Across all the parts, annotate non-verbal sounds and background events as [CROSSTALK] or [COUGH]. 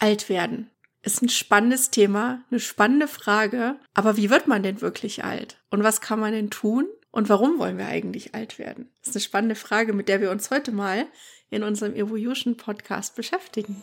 Alt werden. Ist ein spannendes Thema, eine spannende Frage. Aber wie wird man denn wirklich alt? Und was kann man denn tun? Und warum wollen wir eigentlich alt werden? Das ist eine spannende Frage, mit der wir uns heute mal in unserem Evolution Podcast beschäftigen.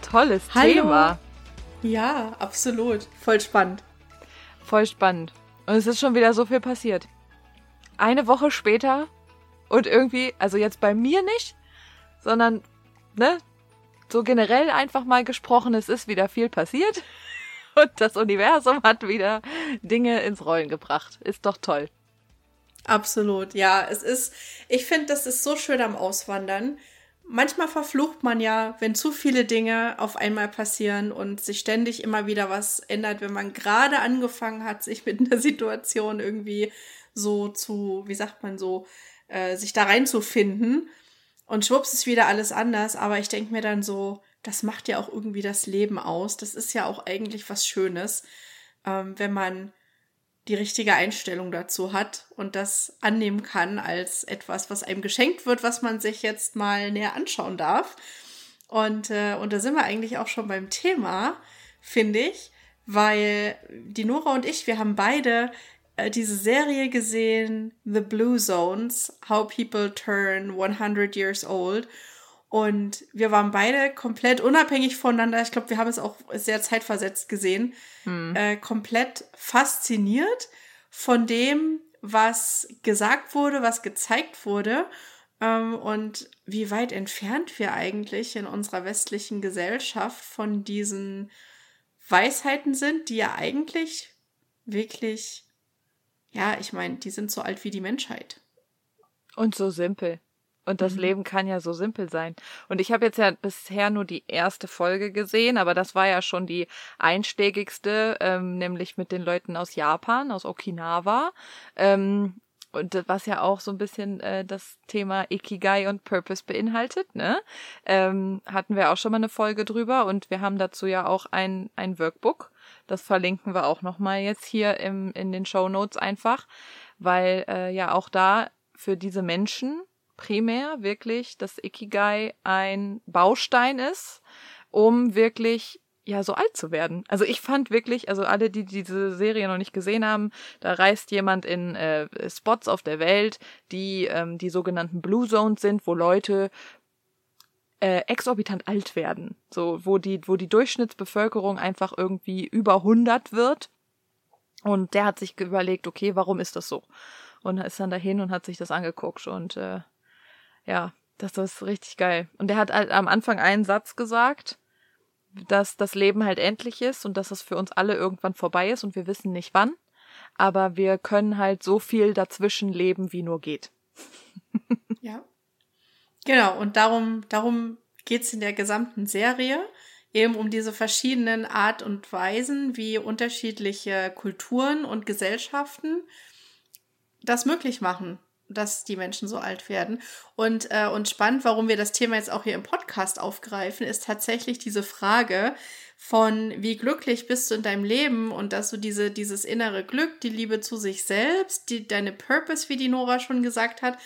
Tolles Hallo. Thema. Ja, absolut. Voll spannend. Voll spannend. Und es ist schon wieder so viel passiert. Eine Woche später und irgendwie, also jetzt bei mir nicht, sondern, ne, so generell einfach mal gesprochen, es ist wieder viel passiert. [LAUGHS] Und das Universum hat wieder Dinge ins Rollen gebracht. Ist doch toll. Absolut, ja. Es ist, ich finde, das ist so schön am Auswandern, manchmal verflucht man ja, wenn zu viele Dinge auf einmal passieren und sich ständig immer wieder was ändert, wenn man gerade angefangen hat, sich mit einer [LAUGHS] Situation irgendwie so zu, wie sagt man so, äh, sich da reinzufinden. Und schwupps ist wieder alles anders. Aber ich denke mir dann so, das macht ja auch irgendwie das Leben aus. Das ist ja auch eigentlich was Schönes, ähm, wenn man die richtige Einstellung dazu hat und das annehmen kann als etwas, was einem geschenkt wird, was man sich jetzt mal näher anschauen darf. Und, äh, und da sind wir eigentlich auch schon beim Thema, finde ich, weil die Nora und ich, wir haben beide äh, diese Serie gesehen, The Blue Zones, How People Turn 100 Years Old. Und wir waren beide komplett unabhängig voneinander. Ich glaube, wir haben es auch sehr zeitversetzt gesehen. Hm. Äh, komplett fasziniert von dem, was gesagt wurde, was gezeigt wurde. Ähm, und wie weit entfernt wir eigentlich in unserer westlichen Gesellschaft von diesen Weisheiten sind, die ja eigentlich wirklich, ja, ich meine, die sind so alt wie die Menschheit. Und so simpel. Und das mhm. Leben kann ja so simpel sein. Und ich habe jetzt ja bisher nur die erste Folge gesehen, aber das war ja schon die einschlägigste, ähm, nämlich mit den Leuten aus Japan, aus Okinawa. Ähm, und was ja auch so ein bisschen äh, das Thema Ikigai und Purpose beinhaltet, ne? Ähm, hatten wir auch schon mal eine Folge drüber und wir haben dazu ja auch ein, ein Workbook. Das verlinken wir auch nochmal jetzt hier im, in den Show Notes einfach, weil äh, ja auch da für diese Menschen primär wirklich, dass Ikigai ein Baustein ist, um wirklich ja so alt zu werden. Also ich fand wirklich, also alle, die diese Serie noch nicht gesehen haben, da reist jemand in äh, Spots auf der Welt, die ähm, die sogenannten Blue Zones sind, wo Leute äh, exorbitant alt werden, so wo die wo die Durchschnittsbevölkerung einfach irgendwie über 100 wird. Und der hat sich überlegt, okay, warum ist das so? Und ist dann dahin und hat sich das angeguckt und äh, ja, das ist richtig geil. Und er hat halt am Anfang einen Satz gesagt, dass das Leben halt endlich ist und dass es für uns alle irgendwann vorbei ist und wir wissen nicht wann. Aber wir können halt so viel dazwischen leben, wie nur geht. [LAUGHS] ja. Genau, und darum, darum geht's in der gesamten Serie. Eben um diese verschiedenen Art und Weisen, wie unterschiedliche Kulturen und Gesellschaften das möglich machen dass die Menschen so alt werden. Und, äh, und spannend, warum wir das Thema jetzt auch hier im Podcast aufgreifen, ist tatsächlich diese Frage von wie glücklich bist du in deinem Leben und dass du diese, dieses innere Glück, die Liebe zu sich selbst, die, deine Purpose, wie die Nora schon gesagt hat,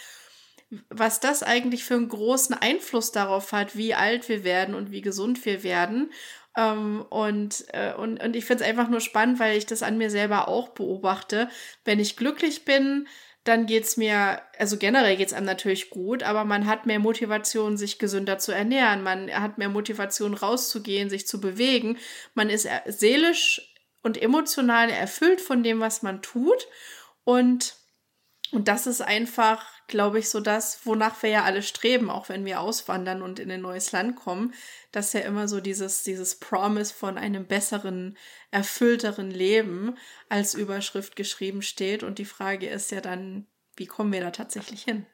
was das eigentlich für einen großen Einfluss darauf hat, wie alt wir werden und wie gesund wir werden. Ähm, und, äh, und, und ich finde es einfach nur spannend, weil ich das an mir selber auch beobachte. Wenn ich glücklich bin, dann geht's mir, also generell geht's einem natürlich gut, aber man hat mehr Motivation, sich gesünder zu ernähren. Man hat mehr Motivation, rauszugehen, sich zu bewegen. Man ist seelisch und emotional erfüllt von dem, was man tut. Und, und das ist einfach, glaube ich, so das, wonach wir ja alle streben, auch wenn wir auswandern und in ein neues Land kommen, dass ja immer so dieses, dieses Promise von einem besseren, erfüllteren Leben als Überschrift geschrieben steht. Und die Frage ist ja dann, wie kommen wir da tatsächlich hin?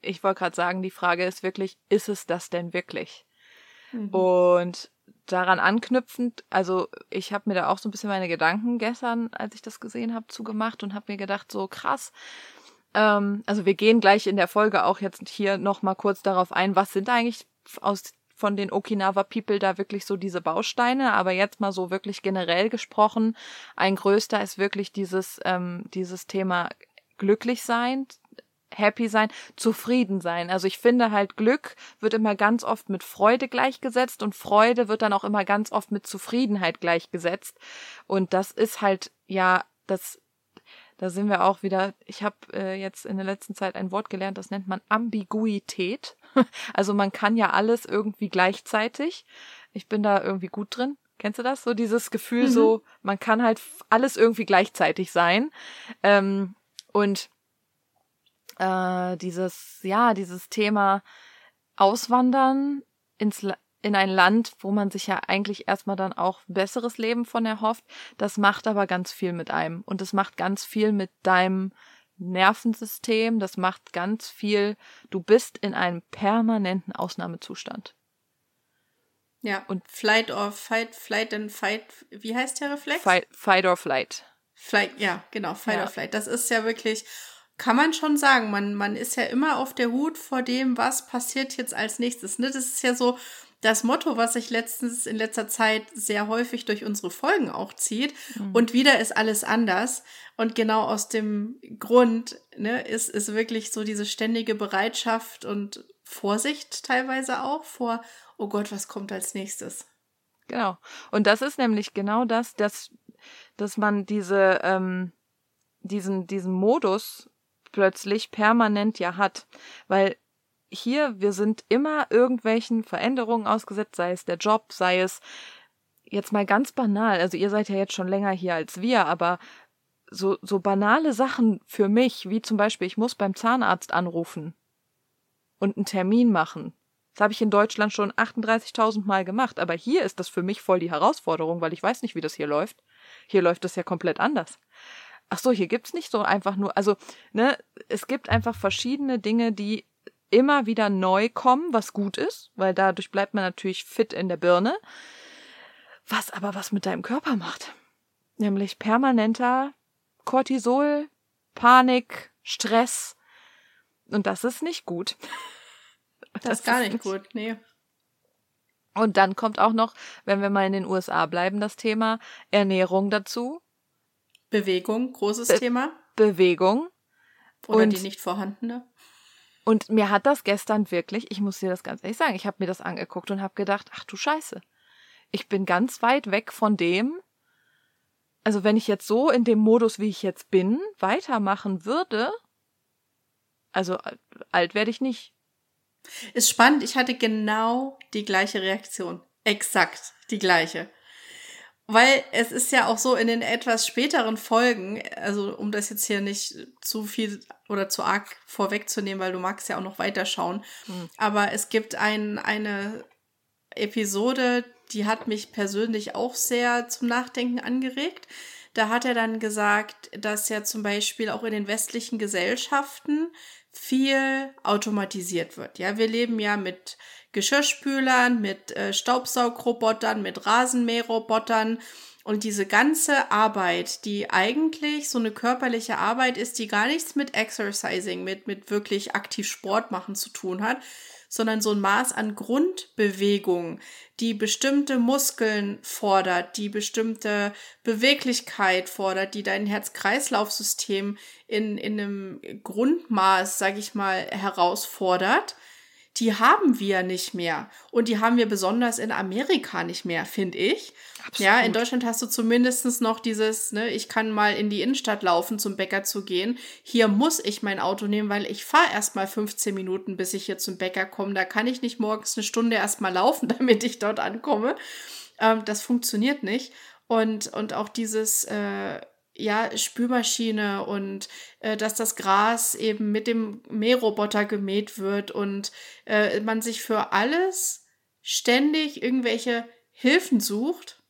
Ich wollte gerade sagen, die Frage ist wirklich, ist es das denn wirklich? Mhm. Und daran anknüpfend, also ich habe mir da auch so ein bisschen meine Gedanken gestern, als ich das gesehen habe, zugemacht und habe mir gedacht, so krass. Ähm, also wir gehen gleich in der Folge auch jetzt hier noch mal kurz darauf ein, was sind eigentlich aus von den Okinawa People da wirklich so diese Bausteine, aber jetzt mal so wirklich generell gesprochen, ein größter ist wirklich dieses ähm, dieses Thema glücklich sein, happy sein, zufrieden sein. Also ich finde halt Glück wird immer ganz oft mit Freude gleichgesetzt und Freude wird dann auch immer ganz oft mit Zufriedenheit gleichgesetzt. Und das ist halt ja das da sind wir auch wieder, ich habe äh, jetzt in der letzten Zeit ein Wort gelernt, das nennt man Ambiguität. [LAUGHS] also man kann ja alles irgendwie gleichzeitig. Ich bin da irgendwie gut drin. Kennst du das? So dieses Gefühl, mhm. so man kann halt alles irgendwie gleichzeitig sein. Ähm, und äh, dieses, ja, dieses Thema Auswandern ins, in ein Land, wo man sich ja eigentlich erstmal dann auch besseres Leben von erhofft, das macht aber ganz viel mit einem. Und es macht ganz viel mit deinem Nervensystem, das macht ganz viel, du bist in einem permanenten Ausnahmezustand. Ja, und Flight or Fight, Flight and Fight, wie heißt der Reflex? Fight, fight or Flight. Flight, ja, genau, Fight ja. or Flight. Das ist ja wirklich, kann man schon sagen, man, man ist ja immer auf der Hut vor dem, was passiert jetzt als nächstes. Ne? Das ist ja so das Motto, was sich letztens in letzter Zeit sehr häufig durch unsere Folgen auch zieht. Mhm. Und wieder ist alles anders. Und genau aus dem Grund ne, ist, ist wirklich so diese ständige Bereitschaft und Vorsicht teilweise auch vor, oh Gott, was kommt als nächstes? Genau. Und das ist nämlich genau das, dass, dass man diese, ähm, diesen, diesen Modus plötzlich permanent ja hat. Weil hier, wir sind immer irgendwelchen Veränderungen ausgesetzt, sei es der Job, sei es jetzt mal ganz banal, also ihr seid ja jetzt schon länger hier als wir, aber so, so banale Sachen für mich, wie zum Beispiel, ich muss beim Zahnarzt anrufen und einen Termin machen. Das habe ich in Deutschland schon 38.000 Mal gemacht, aber hier ist das für mich voll die Herausforderung, weil ich weiß nicht, wie das hier läuft. Hier läuft das ja komplett anders ach so, hier gibt's nicht so einfach nur, also, ne, es gibt einfach verschiedene Dinge, die immer wieder neu kommen, was gut ist, weil dadurch bleibt man natürlich fit in der Birne. Was aber was mit deinem Körper macht. Nämlich permanenter Cortisol, Panik, Stress. Und das ist nicht gut. Das, das ist gar nicht gut, nee. Und dann kommt auch noch, wenn wir mal in den USA bleiben, das Thema Ernährung dazu. Bewegung, großes Be Thema. Bewegung. Oder und, die nicht vorhandene. Und mir hat das gestern wirklich, ich muss dir das ganz ehrlich sagen, ich habe mir das angeguckt und habe gedacht, ach du Scheiße. Ich bin ganz weit weg von dem, also wenn ich jetzt so in dem Modus, wie ich jetzt bin, weitermachen würde, also alt werde ich nicht. Ist spannend, ich hatte genau die gleiche Reaktion. Exakt die gleiche. Weil es ist ja auch so in den etwas späteren Folgen, also um das jetzt hier nicht zu viel oder zu arg vorwegzunehmen, weil du magst ja auch noch weiterschauen. Mhm. Aber es gibt ein, eine Episode, die hat mich persönlich auch sehr zum Nachdenken angeregt. Da hat er dann gesagt, dass ja zum Beispiel auch in den westlichen Gesellschaften viel automatisiert wird. Ja, wir leben ja mit Geschirrspülern, mit äh, Staubsaugrobotern, mit Rasenmäherrobotern. Und diese ganze Arbeit, die eigentlich so eine körperliche Arbeit ist, die gar nichts mit Exercising, mit, mit wirklich aktiv Sport machen zu tun hat, sondern so ein Maß an Grundbewegung, die bestimmte Muskeln fordert, die bestimmte Beweglichkeit fordert, die dein Herz-Kreislauf-System in, in einem Grundmaß, sag ich mal, herausfordert die haben wir nicht mehr. Und die haben wir besonders in Amerika nicht mehr, finde ich. Absolut. Ja, in Deutschland hast du zumindest noch dieses, ne, ich kann mal in die Innenstadt laufen, zum Bäcker zu gehen. Hier muss ich mein Auto nehmen, weil ich fahre erst mal 15 Minuten, bis ich hier zum Bäcker komme. Da kann ich nicht morgens eine Stunde erst mal laufen, [LAUGHS] damit ich dort ankomme. Ähm, das funktioniert nicht. Und, und auch dieses, äh, ja, Spülmaschine und äh, dass das Gras eben mit dem Mähroboter gemäht wird und äh, man sich für alles ständig irgendwelche Hilfen sucht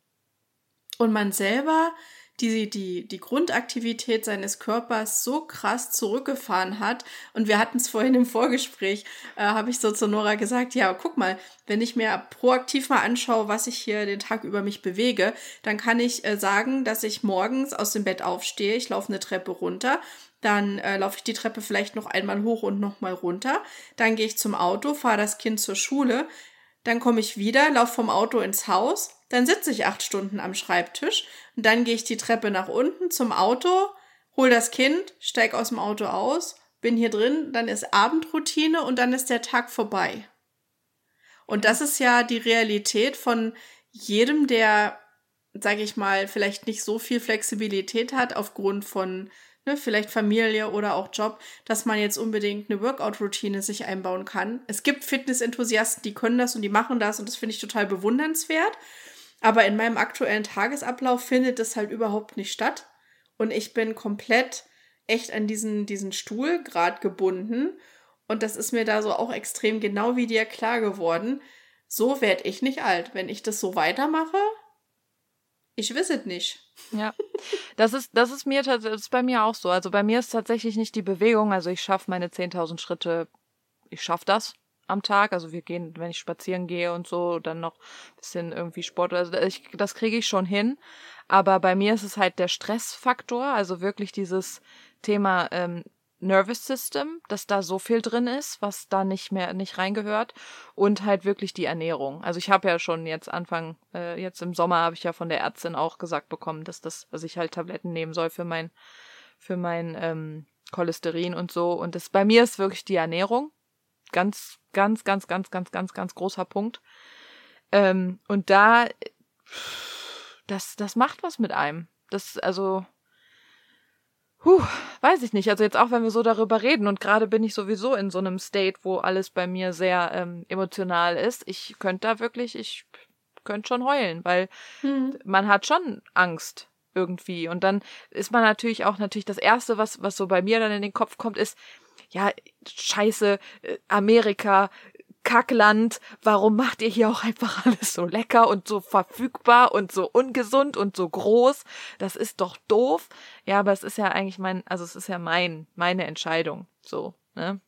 und man selber die, die, die Grundaktivität seines Körpers so krass zurückgefahren hat. Und wir hatten es vorhin im Vorgespräch, äh, habe ich so zu Nora gesagt, ja, guck mal, wenn ich mir proaktiv mal anschaue, was ich hier den Tag über mich bewege, dann kann ich äh, sagen, dass ich morgens aus dem Bett aufstehe, ich laufe eine Treppe runter, dann äh, laufe ich die Treppe vielleicht noch einmal hoch und nochmal runter, dann gehe ich zum Auto, fahre das Kind zur Schule, dann komme ich wieder, laufe vom Auto ins Haus, dann sitze ich acht Stunden am Schreibtisch und dann gehe ich die Treppe nach unten zum Auto, hol das Kind, steig aus dem Auto aus, bin hier drin, dann ist Abendroutine und dann ist der Tag vorbei. Und das ist ja die Realität von jedem, der, sage ich mal, vielleicht nicht so viel Flexibilität hat aufgrund von ne, vielleicht Familie oder auch Job, dass man jetzt unbedingt eine Workout-Routine sich einbauen kann. Es gibt Fitness-Enthusiasten, die können das und die machen das und das finde ich total bewundernswert. Aber in meinem aktuellen Tagesablauf findet das halt überhaupt nicht statt. Und ich bin komplett echt an diesen, diesen Stuhl gerade gebunden. Und das ist mir da so auch extrem genau wie dir klar geworden. So werde ich nicht alt. Wenn ich das so weitermache, ich weiß nicht. Ja, das ist, das ist mir das ist bei mir auch so. Also bei mir ist tatsächlich nicht die Bewegung. Also ich schaffe meine 10.000 Schritte, ich schaffe das am Tag. Also wir gehen, wenn ich spazieren gehe und so, dann noch bisschen irgendwie Sport. Also ich, das kriege ich schon hin. Aber bei mir ist es halt der Stressfaktor. Also wirklich dieses Thema ähm, Nervous System, dass da so viel drin ist, was da nicht mehr nicht reingehört und halt wirklich die Ernährung. Also ich habe ja schon jetzt Anfang äh, jetzt im Sommer habe ich ja von der Ärztin auch gesagt bekommen, dass das, dass ich halt Tabletten nehmen soll für mein für mein ähm, Cholesterin und so und das bei mir ist wirklich die Ernährung ganz ganz ganz ganz ganz ganz ganz großer Punkt ähm, und da das das macht was mit einem. Das also Puh, weiß ich nicht. Also jetzt auch, wenn wir so darüber reden und gerade bin ich sowieso in so einem State, wo alles bei mir sehr ähm, emotional ist. Ich könnte da wirklich, ich könnte schon heulen, weil hm. man hat schon Angst irgendwie. Und dann ist man natürlich auch natürlich das erste, was was so bei mir dann in den Kopf kommt, ist ja Scheiße, äh, Amerika, Kackland, warum macht ihr hier auch einfach [LAUGHS] alles so lecker und so verfügbar und so ungesund und so groß? Das ist doch doof. Ja, aber es ist ja eigentlich mein, also es ist ja mein, meine Entscheidung, so, ne?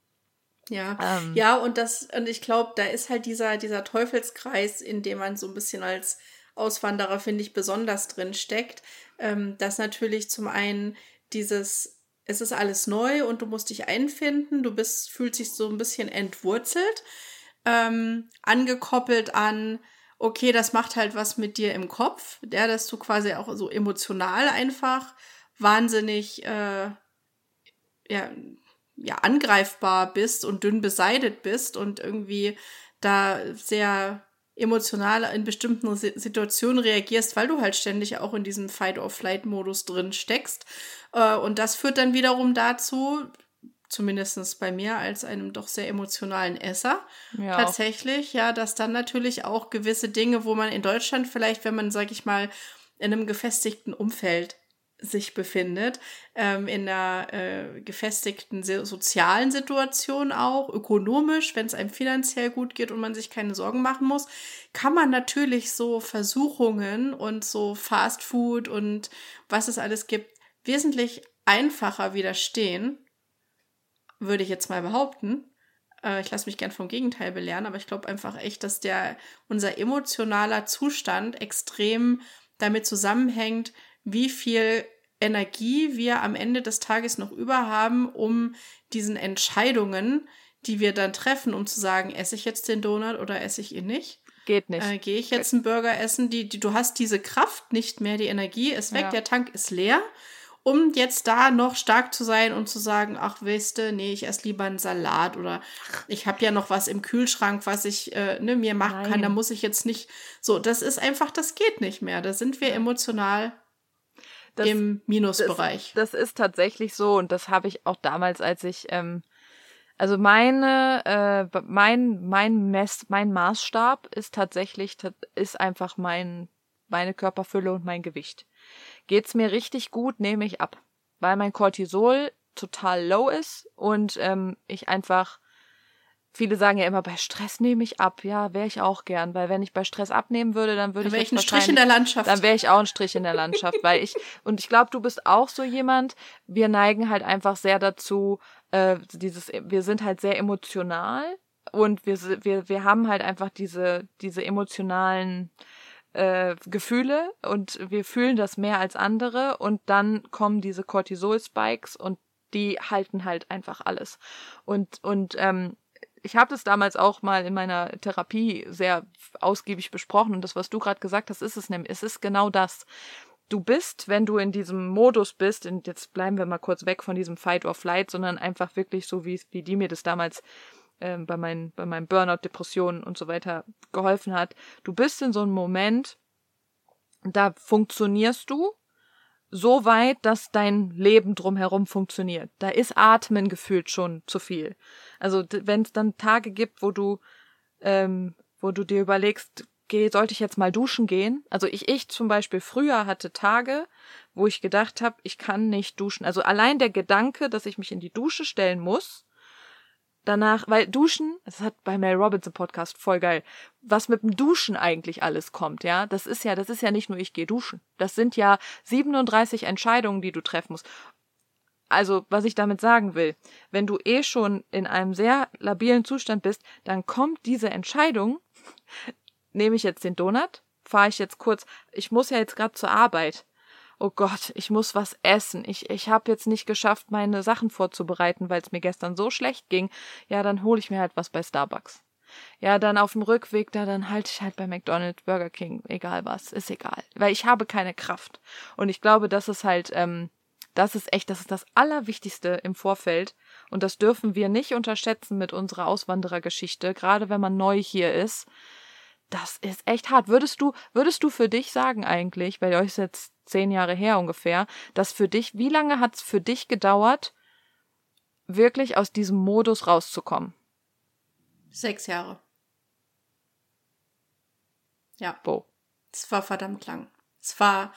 Ja, ähm. ja, und das, und ich glaube, da ist halt dieser, dieser Teufelskreis, in dem man so ein bisschen als Auswanderer, finde ich, besonders drin steckt, ähm, dass natürlich zum einen dieses, es ist alles neu und du musst dich einfinden, du bist, fühlst dich so ein bisschen entwurzelt ähm, angekoppelt an, okay, das macht halt was mit dir im Kopf, ja, dass du quasi auch so emotional einfach wahnsinnig äh, ja, ja, angreifbar bist und dünn beseitet bist und irgendwie da sehr emotional in bestimmten Situationen reagierst, weil du halt ständig auch in diesem Fight-or-Flight-Modus drin steckst. Äh, und das führt dann wiederum dazu, zumindest bei mir als einem doch sehr emotionalen Esser. Ja, Tatsächlich, ja, dass dann natürlich auch gewisse Dinge, wo man in Deutschland vielleicht, wenn man, sag ich mal, in einem gefestigten Umfeld sich befindet, ähm, in einer äh, gefestigten sozialen Situation auch, ökonomisch, wenn es einem finanziell gut geht und man sich keine Sorgen machen muss, kann man natürlich so Versuchungen und so Fast Food und was es alles gibt, wesentlich einfacher widerstehen würde ich jetzt mal behaupten. Äh, ich lasse mich gern vom Gegenteil belehren, aber ich glaube einfach echt, dass der unser emotionaler Zustand extrem damit zusammenhängt, wie viel Energie wir am Ende des Tages noch über haben, um diesen Entscheidungen, die wir dann treffen, um zu sagen, esse ich jetzt den Donut oder esse ich ihn nicht? Geht nicht. Äh, Gehe ich jetzt einen Burger essen? Die, die, du hast diese Kraft nicht mehr, die Energie ist weg, ja. der Tank ist leer um jetzt da noch stark zu sein und zu sagen, ach, weißt du, nee, ich esse lieber einen Salat oder ich habe ja noch was im Kühlschrank, was ich äh, ne, mir machen Nein. kann, da muss ich jetzt nicht. So, das ist einfach, das geht nicht mehr. Da sind wir emotional das, im Minusbereich. Das, das, ist tatsächlich so und das habe ich auch damals, als ich ähm, also meine, äh, mein, mein Mess, mein Maßstab ist tatsächlich, ist einfach mein, meine Körperfülle und mein Gewicht. Geht's mir richtig gut, nehme ich ab. Weil mein Cortisol total low ist und ähm, ich einfach Viele sagen ja immer, bei Stress nehme ich ab. Ja, wäre ich auch gern, weil wenn ich bei Stress abnehmen würde, dann würde dann ich, ich ein Strich in der Landschaft. Dann wäre ich auch ein Strich in der Landschaft, weil ich [LAUGHS] und ich glaube, du bist auch so jemand. Wir neigen halt einfach sehr dazu, äh, dieses, wir sind halt sehr emotional und wir wir wir haben halt einfach diese diese emotionalen äh, Gefühle und wir fühlen das mehr als andere und dann kommen diese Cortisol-Spikes und die halten halt einfach alles und und ähm, ich habe das damals auch mal in meiner Therapie sehr ausgiebig besprochen und das, was du gerade gesagt hast, ist es nämlich. Es ist genau das. Du bist, wenn du in diesem Modus bist, und jetzt bleiben wir mal kurz weg von diesem Fight or Flight, sondern einfach wirklich so, wie, wie die mir das damals ähm, bei, meinen, bei meinen Burnout, Depressionen und so weiter geholfen hat. Du bist in so einem Moment, da funktionierst du so weit, dass dein Leben drumherum funktioniert. Da ist Atmen gefühlt schon zu viel. Also wenn es dann Tage gibt, wo du, ähm, wo du dir überlegst, geh, sollte ich jetzt mal duschen gehen? Also ich, ich zum Beispiel früher hatte Tage, wo ich gedacht habe, ich kann nicht duschen. Also allein der Gedanke, dass ich mich in die Dusche stellen muss, danach, weil Duschen, das hat bei Mel Robinson Podcast voll geil, was mit dem Duschen eigentlich alles kommt, ja, das ist ja, das ist ja nicht nur ich gehe duschen. Das sind ja 37 Entscheidungen, die du treffen musst. Also, was ich damit sagen will, wenn du eh schon in einem sehr labilen Zustand bist, dann kommt diese Entscheidung, [LAUGHS] nehme ich jetzt den Donut, fahre ich jetzt kurz, ich muss ja jetzt gerade zur Arbeit oh Gott, ich muss was essen. Ich, ich habe jetzt nicht geschafft, meine Sachen vorzubereiten, weil es mir gestern so schlecht ging. Ja, dann hole ich mir halt was bei Starbucks. Ja, dann auf dem Rückweg, da dann halte ich halt bei McDonald's, Burger King, egal was, ist egal. Weil ich habe keine Kraft. Und ich glaube, das ist halt, ähm, das ist echt, das ist das Allerwichtigste im Vorfeld. Und das dürfen wir nicht unterschätzen mit unserer Auswanderergeschichte, gerade wenn man neu hier ist. Das ist echt hart. Würdest du, würdest du für dich sagen eigentlich, weil euch ist jetzt zehn Jahre her ungefähr, dass für dich, wie lange hat es für dich gedauert, wirklich aus diesem Modus rauszukommen? Sechs Jahre. Ja. Bo. Es war verdammt lang. Es war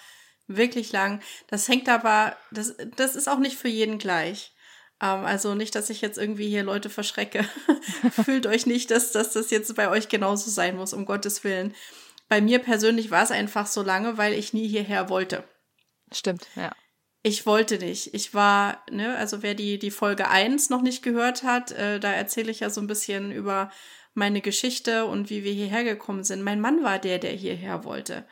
wirklich lang. Das hängt aber, das, das ist auch nicht für jeden gleich. Ähm, also nicht, dass ich jetzt irgendwie hier Leute verschrecke. [LAUGHS] Fühlt euch nicht, dass, dass das jetzt bei euch genauso sein muss, um Gottes Willen bei mir persönlich war es einfach so lange, weil ich nie hierher wollte. Stimmt, ja. Ich wollte nicht. Ich war, ne, also wer die, die Folge 1 noch nicht gehört hat, äh, da erzähle ich ja so ein bisschen über meine Geschichte und wie wir hierher gekommen sind. Mein Mann war der, der hierher wollte.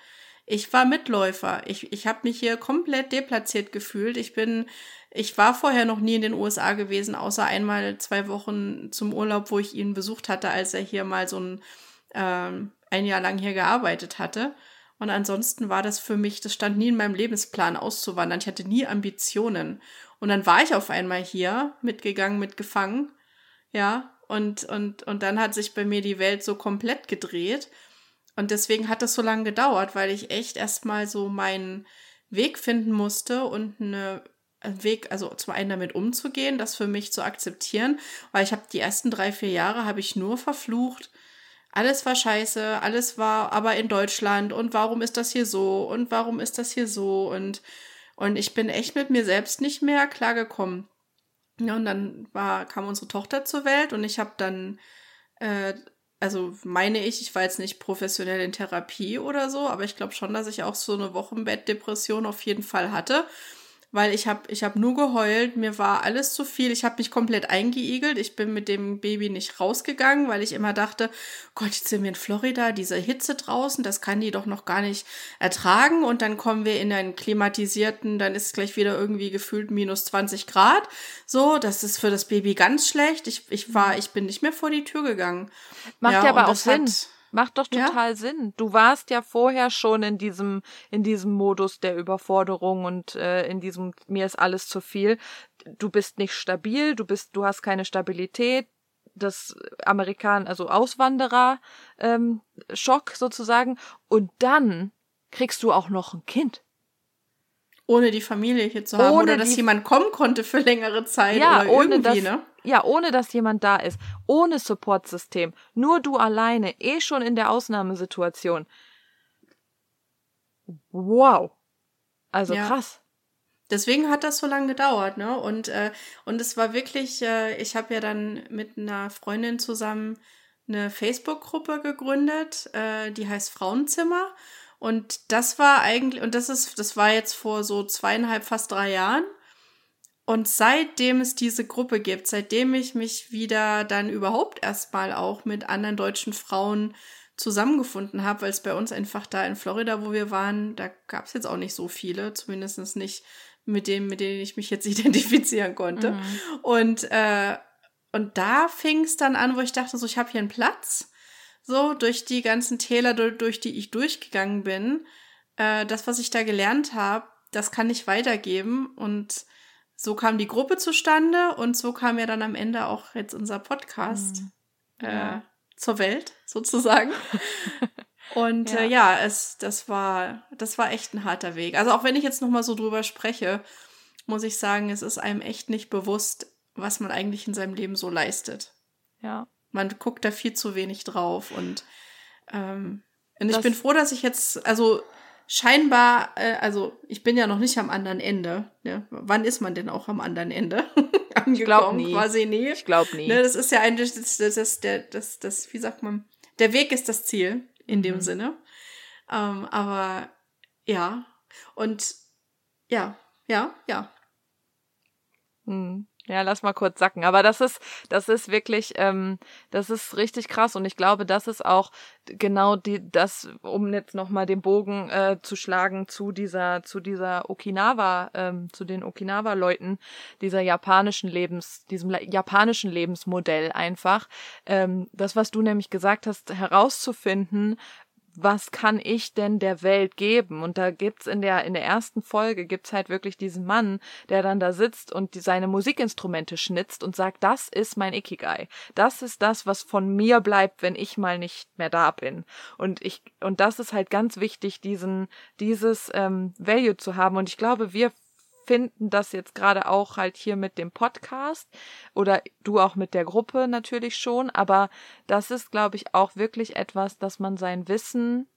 Ich war Mitläufer. Ich, ich habe mich hier komplett deplatziert gefühlt. Ich bin, ich war vorher noch nie in den USA gewesen, außer einmal zwei Wochen zum Urlaub, wo ich ihn besucht hatte, als er hier mal so ein ähm, ein Jahr lang hier gearbeitet hatte. Und ansonsten war das für mich, das stand nie in meinem Lebensplan auszuwandern. Ich hatte nie Ambitionen. Und dann war ich auf einmal hier, mitgegangen, mitgefangen. Ja, und, und, und dann hat sich bei mir die Welt so komplett gedreht. Und deswegen hat das so lange gedauert, weil ich echt erstmal so meinen Weg finden musste und eine Weg, also zum einen damit umzugehen, das für mich zu akzeptieren, weil ich habe die ersten drei, vier Jahre habe ich nur verflucht, alles war scheiße, alles war aber in Deutschland und warum ist das hier so und warum ist das hier so? Und, und ich bin echt mit mir selbst nicht mehr klargekommen. Ja, und dann war, kam unsere Tochter zur Welt und ich habe dann, äh, also meine ich, ich war jetzt nicht professionell in Therapie oder so, aber ich glaube schon, dass ich auch so eine Wochenbettdepression auf jeden Fall hatte weil ich habe ich hab nur geheult, mir war alles zu viel, ich habe mich komplett eingeigelt, ich bin mit dem Baby nicht rausgegangen, weil ich immer dachte, Gott, jetzt sind wir in Florida, diese Hitze draußen, das kann die doch noch gar nicht ertragen. Und dann kommen wir in einen klimatisierten, dann ist es gleich wieder irgendwie gefühlt minus 20 Grad, so, das ist für das Baby ganz schlecht, ich, ich war, ich bin nicht mehr vor die Tür gegangen. Macht ja, aber auch Sinn. Hat, Macht doch total ja. Sinn. Du warst ja vorher schon in diesem, in diesem Modus der Überforderung und äh, in diesem, mir ist alles zu viel. Du bist nicht stabil, du bist, du hast keine Stabilität, das Amerikan, also Auswanderer ähm, Schock sozusagen. Und dann kriegst du auch noch ein Kind. Ohne die Familie hier zu haben ohne oder dass jemand kommen konnte für längere Zeit ja, oder ohne irgendwie, dass, ne? Ja, ohne dass jemand da ist. Ohne Supportsystem. Nur du alleine. Eh schon in der Ausnahmesituation. Wow. Also ja. krass. Deswegen hat das so lange gedauert, ne? Und, äh, und es war wirklich, äh, ich habe ja dann mit einer Freundin zusammen eine Facebook-Gruppe gegründet, äh, die heißt Frauenzimmer. Und das war eigentlich, und das ist, das war jetzt vor so zweieinhalb, fast drei Jahren. Und seitdem es diese Gruppe gibt, seitdem ich mich wieder dann überhaupt erstmal auch mit anderen deutschen Frauen zusammengefunden habe, weil es bei uns einfach da in Florida, wo wir waren, da gab es jetzt auch nicht so viele, zumindest nicht mit dem, mit denen ich mich jetzt [LAUGHS] identifizieren konnte. Mhm. Und, äh, und da fing es dann an, wo ich dachte, so, ich habe hier einen Platz so durch die ganzen Täler, durch die ich durchgegangen bin. Äh, das, was ich da gelernt habe, das kann ich weitergeben. Und so kam die Gruppe zustande und so kam ja dann am Ende auch jetzt unser Podcast mhm. äh, zur Welt, sozusagen. [LAUGHS] und ja, äh, ja es, das war, das war echt ein harter Weg. Also auch wenn ich jetzt nochmal so drüber spreche, muss ich sagen, es ist einem echt nicht bewusst, was man eigentlich in seinem Leben so leistet. Ja. Man guckt da viel zu wenig drauf und, ähm, und ich das bin froh, dass ich jetzt, also scheinbar, äh, also ich bin ja noch nicht am anderen Ende. Ne? Wann ist man denn auch am anderen Ende? [LAUGHS] ich glaube nie. Quasi nie. Ich glaube nie. Ne, das ist ja eigentlich, das, das, das, das, das, wie sagt man, der Weg ist das Ziel in dem mhm. Sinne. Ähm, aber ja, und ja, ja, ja. Hm. Ja, lass mal kurz sacken. Aber das ist, das ist wirklich, ähm, das ist richtig krass. Und ich glaube, das ist auch genau die, das, um jetzt nochmal den Bogen äh, zu schlagen zu dieser, zu dieser Okinawa, ähm, zu den Okinawa-Leuten, dieser japanischen Lebens, diesem japanischen Lebensmodell einfach. Ähm, das, was du nämlich gesagt hast, herauszufinden, was kann ich denn der Welt geben? Und da gibt's in der, in der ersten Folge gibt's halt wirklich diesen Mann, der dann da sitzt und die, seine Musikinstrumente schnitzt und sagt, das ist mein Ikigai. Das ist das, was von mir bleibt, wenn ich mal nicht mehr da bin. Und ich, und das ist halt ganz wichtig, diesen, dieses ähm, Value zu haben. Und ich glaube, wir finden das jetzt gerade auch halt hier mit dem Podcast oder du auch mit der Gruppe natürlich schon, aber das ist, glaube ich, auch wirklich etwas, dass man sein Wissen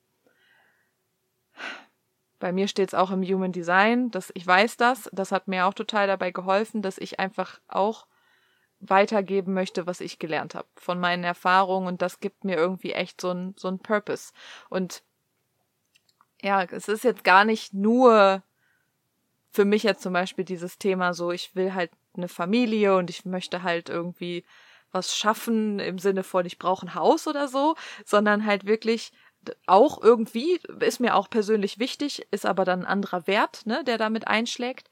bei mir steht es auch im Human Design, dass ich weiß das, das hat mir auch total dabei geholfen, dass ich einfach auch weitergeben möchte, was ich gelernt habe von meinen Erfahrungen und das gibt mir irgendwie echt so ein so ein Purpose. Und ja, es ist jetzt gar nicht nur für mich jetzt zum Beispiel dieses Thema so, ich will halt eine Familie und ich möchte halt irgendwie was schaffen im Sinne von, ich brauche ein Haus oder so, sondern halt wirklich auch irgendwie, ist mir auch persönlich wichtig, ist aber dann ein anderer Wert, ne, der damit einschlägt.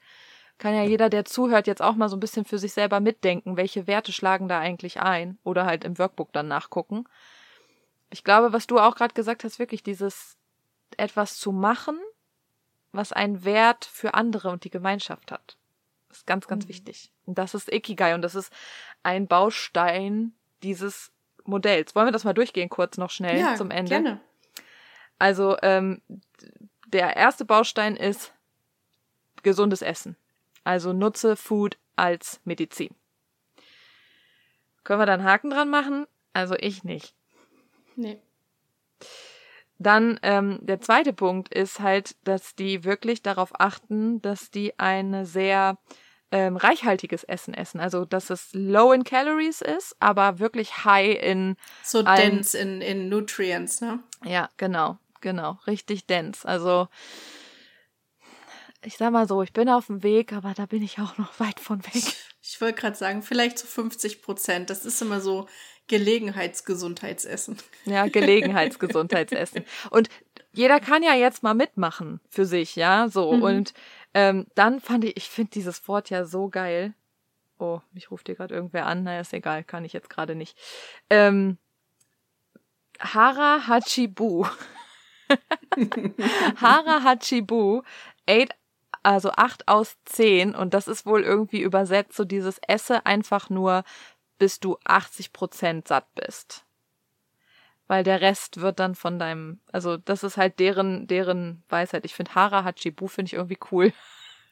Kann ja jeder, der zuhört, jetzt auch mal so ein bisschen für sich selber mitdenken, welche Werte schlagen da eigentlich ein oder halt im Workbook dann nachgucken. Ich glaube, was du auch gerade gesagt hast, wirklich dieses etwas zu machen, was einen Wert für andere und die Gemeinschaft hat. Das ist ganz, ganz mhm. wichtig. Und das ist Ikigai und das ist ein Baustein dieses Modells. Wollen wir das mal durchgehen, kurz noch schnell ja, zum Ende? Gerne. Also, ähm, der erste Baustein ist gesundes Essen. Also nutze Food als Medizin. Können wir da einen Haken dran machen? Also ich nicht. Nee. Dann ähm, der zweite Punkt ist halt, dass die wirklich darauf achten, dass die eine sehr ähm, reichhaltiges Essen essen. Also dass es low in Calories ist, aber wirklich high in so dense in, in Nutrients, ne? Ja, genau, genau, richtig dense. Also ich sag mal so, ich bin auf dem Weg, aber da bin ich auch noch [LAUGHS] weit von weg. Ich wollte gerade sagen, vielleicht zu 50 Prozent. Das ist immer so Gelegenheitsgesundheitsessen. Ja, Gelegenheitsgesundheitsessen. Und jeder kann ja jetzt mal mitmachen für sich, ja, so. Mhm. Und ähm, dann fand ich, ich finde dieses Wort ja so geil. Oh, mich ruft hier gerade irgendwer an. Naja, ist egal, kann ich jetzt gerade nicht. Ähm, Hara Hachibu. [LAUGHS] Hara Hachibu, eight, also acht aus zehn und das ist wohl irgendwie übersetzt so dieses Esse einfach nur, bis du 80 Prozent satt bist. Weil der Rest wird dann von deinem, also das ist halt deren, deren Weisheit. Ich finde Hara Hachibu finde ich irgendwie cool.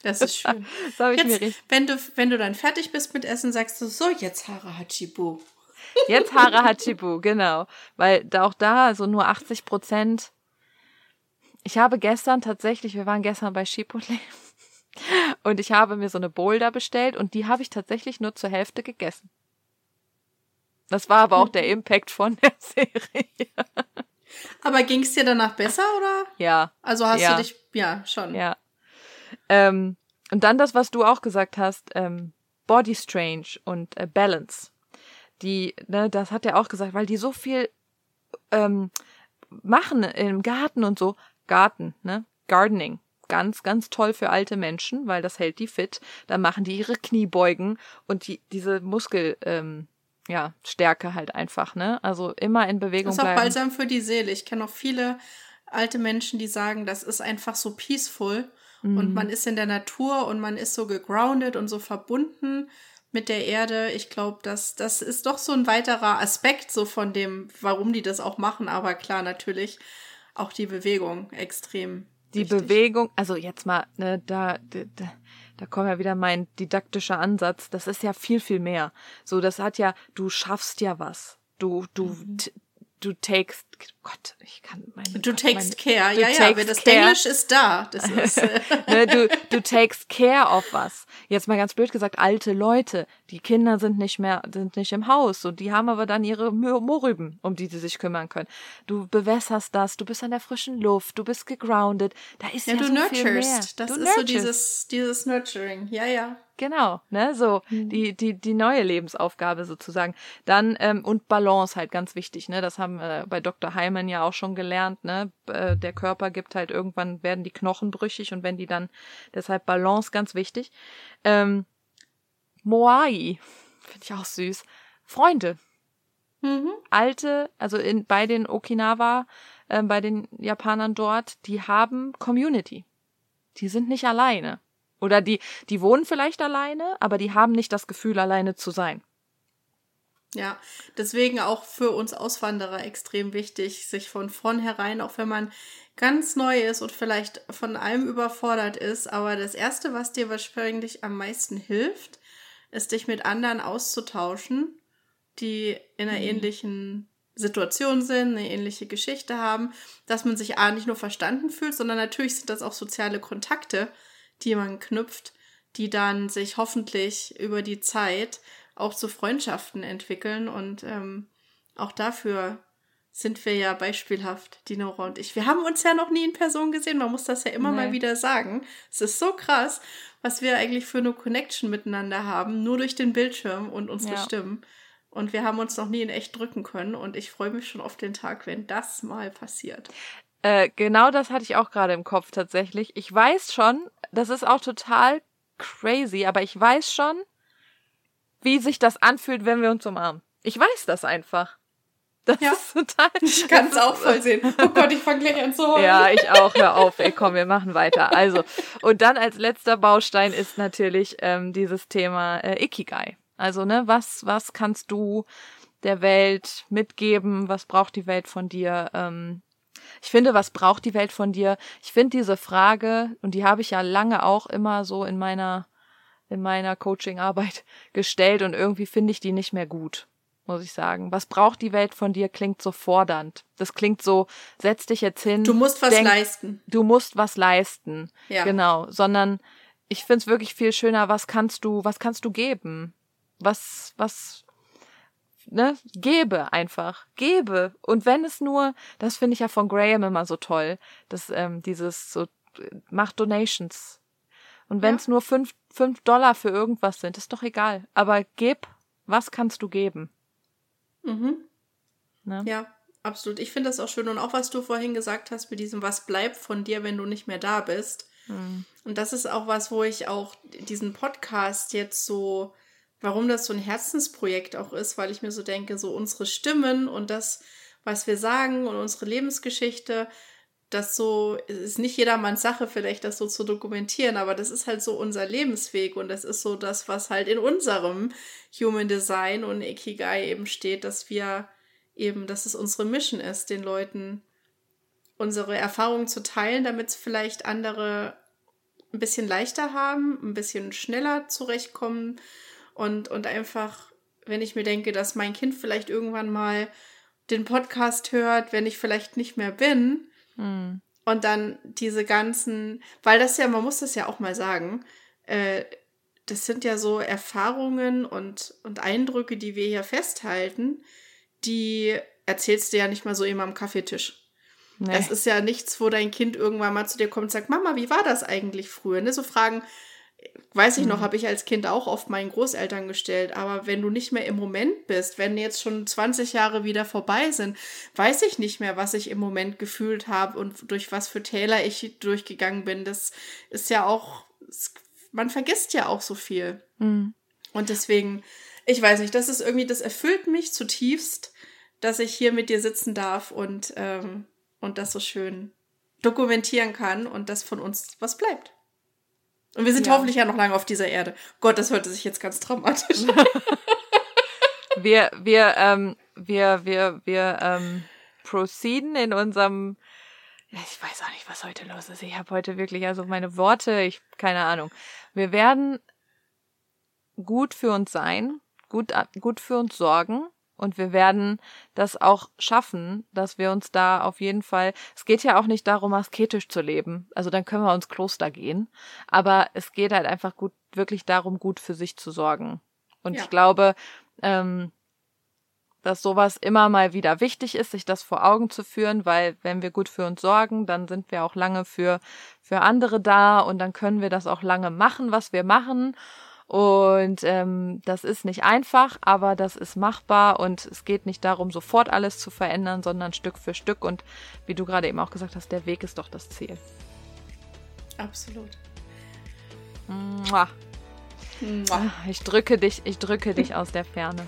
Das ist schön. [LAUGHS] das ich jetzt, mir wenn du, wenn du dann fertig bist mit Essen, sagst du so, jetzt Hara Hachibu. Jetzt Hara Hachibu, [LAUGHS] genau. Weil da auch da, also nur 80 Prozent. Ich habe gestern tatsächlich, wir waren gestern bei Chipotle [LAUGHS] und ich habe mir so eine Boulder bestellt und die habe ich tatsächlich nur zur Hälfte gegessen. Das war aber auch der Impact von der [LAUGHS] Serie. Aber ging es dir danach besser, oder? Ja. Also hast ja. du dich, ja, schon. Ja. Ähm, und dann das, was du auch gesagt hast, ähm, Body Strange und äh, Balance die, ne, das hat er auch gesagt, weil die so viel ähm, machen im Garten und so. Garten, ne? Gardening. Ganz, ganz toll für alte Menschen, weil das hält die fit. Dann machen die ihre Kniebeugen und die, diese Muskel, ähm, ja, Stärke halt einfach, ne? Also immer in Bewegung bleiben. Das ist auch balsam für die Seele. Ich kenne auch viele alte Menschen, die sagen, das ist einfach so peaceful mhm. und man ist in der Natur und man ist so gegroundet und so verbunden mit der Erde. Ich glaube, das, das ist doch so ein weiterer Aspekt so von dem, warum die das auch machen. Aber klar, natürlich auch die Bewegung extrem. Die wichtig. Bewegung, also jetzt mal, ne, da, da, da kommt ja wieder mein didaktischer Ansatz. Das ist ja viel, viel mehr. So, das hat ja, du schaffst ja was. Du, du mhm du takest, Gott, ich kann meine. Du takest care, du ja, ja, das care. Englisch ist da. Das [LAUGHS] ist, äh, ne, du, du takest care of was. Jetzt mal ganz blöd gesagt, alte Leute, die Kinder sind nicht mehr, sind nicht im Haus und die haben aber dann ihre Mohrrüben, um die sie sich kümmern können. Du bewässerst das, du bist an der frischen Luft, du bist gegroundet. Da ist ja, ja du so nurturst. Viel mehr. Das du ist nurturst. so dieses, dieses Nurturing. Ja, ja. Genau, ne, so mhm. die die die neue Lebensaufgabe sozusagen. Dann ähm, und Balance halt ganz wichtig, ne? Das haben wir bei Dr. Heimann ja auch schon gelernt, ne? Äh, der Körper gibt halt irgendwann werden die Knochen brüchig und wenn die dann deshalb Balance ganz wichtig. Ähm, Moai finde ich auch süß. Freunde. Mhm. Alte, also in bei den Okinawa, äh, bei den Japanern dort, die haben Community. Die sind nicht alleine. Oder die, die wohnen vielleicht alleine, aber die haben nicht das Gefühl, alleine zu sein. Ja, deswegen auch für uns Auswanderer extrem wichtig, sich von vornherein, auch wenn man ganz neu ist und vielleicht von allem überfordert ist, aber das Erste, was dir wahrscheinlich am meisten hilft, ist, dich mit anderen auszutauschen, die in einer mhm. ähnlichen Situation sind, eine ähnliche Geschichte haben, dass man sich A nicht nur verstanden fühlt, sondern natürlich sind das auch soziale Kontakte, die man knüpft, die dann sich hoffentlich über die Zeit auch zu Freundschaften entwickeln. Und ähm, auch dafür sind wir ja beispielhaft, die Nora und ich. Wir haben uns ja noch nie in Person gesehen, man muss das ja immer nee. mal wieder sagen. Es ist so krass, was wir eigentlich für eine Connection miteinander haben, nur durch den Bildschirm und unsere ja. Stimmen. Und wir haben uns noch nie in echt drücken können. Und ich freue mich schon auf den Tag, wenn das mal passiert. Äh, genau das hatte ich auch gerade im Kopf tatsächlich. Ich weiß schon, das ist auch total crazy, aber ich weiß schon, wie sich das anfühlt, wenn wir uns umarmen. Ich weiß das einfach. Das ja. ist total. [LAUGHS] Ich kann es auch voll sehen. Oh Gott, ich fange gleich an zu heulen. Ja, ich auch. Hör auf. Ey, komm, wir machen weiter. Also, und dann als letzter Baustein ist natürlich ähm, dieses Thema äh, Ikigai. Also, ne, was, was kannst du der Welt mitgeben? Was braucht die Welt von dir? Ähm, ich finde, was braucht die Welt von dir? Ich finde diese Frage, und die habe ich ja lange auch immer so in meiner, in meiner Coaching-Arbeit [LAUGHS] gestellt und irgendwie finde ich die nicht mehr gut, muss ich sagen. Was braucht die Welt von dir klingt so fordernd. Das klingt so, setz dich jetzt hin. Du musst was denk, leisten. Du musst was leisten. Ja. Genau. Sondern ich finde es wirklich viel schöner, was kannst du, was kannst du geben? Was, was, ne, gebe einfach, gebe. Und wenn es nur, das finde ich ja von Graham immer so toll, dass ähm, dieses so, mach Donations. Und wenn es ja. nur fünf, fünf Dollar für irgendwas sind, ist doch egal. Aber gib, was kannst du geben? Mhm. Ne? Ja, absolut. Ich finde das auch schön. Und auch was du vorhin gesagt hast mit diesem, was bleibt von dir, wenn du nicht mehr da bist. Mhm. Und das ist auch was, wo ich auch diesen Podcast jetzt so warum das so ein Herzensprojekt auch ist, weil ich mir so denke, so unsere Stimmen und das, was wir sagen und unsere Lebensgeschichte, das so, ist nicht jedermanns Sache vielleicht, das so zu dokumentieren, aber das ist halt so unser Lebensweg und das ist so das, was halt in unserem Human Design und Ikigai eben steht, dass wir eben, dass es unsere Mission ist, den Leuten unsere Erfahrungen zu teilen, damit es vielleicht andere ein bisschen leichter haben, ein bisschen schneller zurechtkommen und, und einfach, wenn ich mir denke, dass mein Kind vielleicht irgendwann mal den Podcast hört, wenn ich vielleicht nicht mehr bin, hm. und dann diese ganzen, weil das ja, man muss das ja auch mal sagen, äh, das sind ja so Erfahrungen und, und Eindrücke, die wir hier festhalten, die erzählst du ja nicht mal so eben am Kaffeetisch. Nee. Das ist ja nichts, wo dein Kind irgendwann mal zu dir kommt und sagt, Mama, wie war das eigentlich früher? Ne? So Fragen, weiß ich mhm. noch, habe ich als Kind auch oft meinen Großeltern gestellt. Aber wenn du nicht mehr im Moment bist, wenn jetzt schon 20 Jahre wieder vorbei sind, weiß ich nicht mehr, was ich im Moment gefühlt habe und durch was für Täler ich durchgegangen bin. Das ist ja auch, man vergisst ja auch so viel. Mhm. Und deswegen, ich weiß nicht, das ist irgendwie, das erfüllt mich zutiefst, dass ich hier mit dir sitzen darf und ähm, und das so schön dokumentieren kann und dass von uns was bleibt. Und wir sind ja. hoffentlich ja noch lange auf dieser Erde. Gott, das hörte sich jetzt ganz dramatisch an. [LAUGHS] wir, wir, ähm, wir, wir, wir ähm, proceeden in unserem ich weiß auch nicht, was heute los ist. Ich habe heute wirklich also meine Worte, ich keine Ahnung. Wir werden gut für uns sein, gut gut für uns sorgen und wir werden das auch schaffen, dass wir uns da auf jeden Fall, es geht ja auch nicht darum, asketisch zu leben. Also dann können wir ins Kloster gehen. Aber es geht halt einfach gut, wirklich darum, gut für sich zu sorgen. Und ja. ich glaube, ähm, dass sowas immer mal wieder wichtig ist, sich das vor Augen zu führen, weil wenn wir gut für uns sorgen, dann sind wir auch lange für, für andere da und dann können wir das auch lange machen, was wir machen. Und ähm, das ist nicht einfach, aber das ist machbar und es geht nicht darum, sofort alles zu verändern, sondern Stück für Stück. Und wie du gerade eben auch gesagt hast, der Weg ist doch das Ziel. Absolut. Mua. Mua. Ah, ich drücke dich, ich drücke dich aus der Ferne.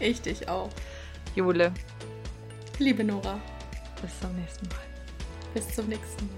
Ich dich auch. Jule. Liebe Nora. Bis zum nächsten Mal. Bis zum nächsten Mal.